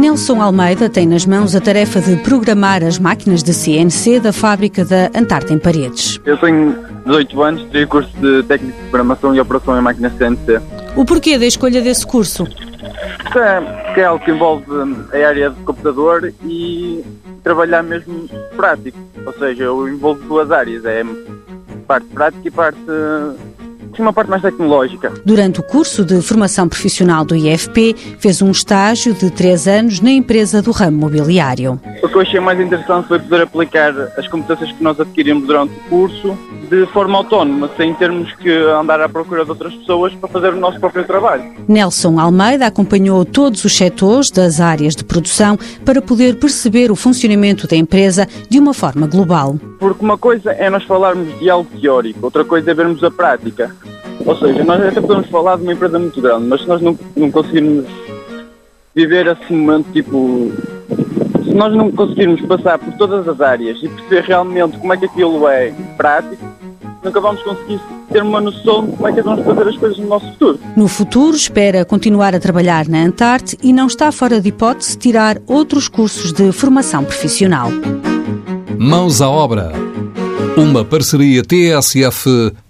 Nelson Almeida tem nas mãos a tarefa de programar as máquinas de CNC da fábrica da Antarte em Paredes. Eu tenho 18 anos, tirei curso de técnico de programação e operação em máquinas CNC. O porquê da escolha desse curso? É, que é algo que envolve a área de computador e trabalhar mesmo prático. Ou seja, eu envolvo duas áreas, é parte prática e parte uma parte mais tecnológica. Durante o curso de formação profissional do IFP, fez um estágio de três anos na empresa do ramo mobiliário. O que eu achei mais interessante foi poder aplicar as competências que nós adquirimos durante o curso de forma autónoma, sem termos que andar à procura de outras pessoas para fazer o nosso próprio trabalho. Nelson Almeida acompanhou todos os setores das áreas de produção para poder perceber o funcionamento da empresa de uma forma global. Porque uma coisa é nós falarmos de algo teórico, outra coisa é vermos a prática. Ou seja, nós até podemos falar de uma empresa muito grande, mas se nós não, não conseguirmos viver esse momento, tipo, se nós não conseguirmos passar por todas as áreas e perceber realmente como é que aquilo é prático, nunca vamos conseguir ter uma noção de como é que vamos fazer as coisas no nosso futuro. No futuro, espera continuar a trabalhar na Antarte e não está fora de hipótese tirar outros cursos de formação profissional. Mãos à obra. Uma parceria TSF-IEFP.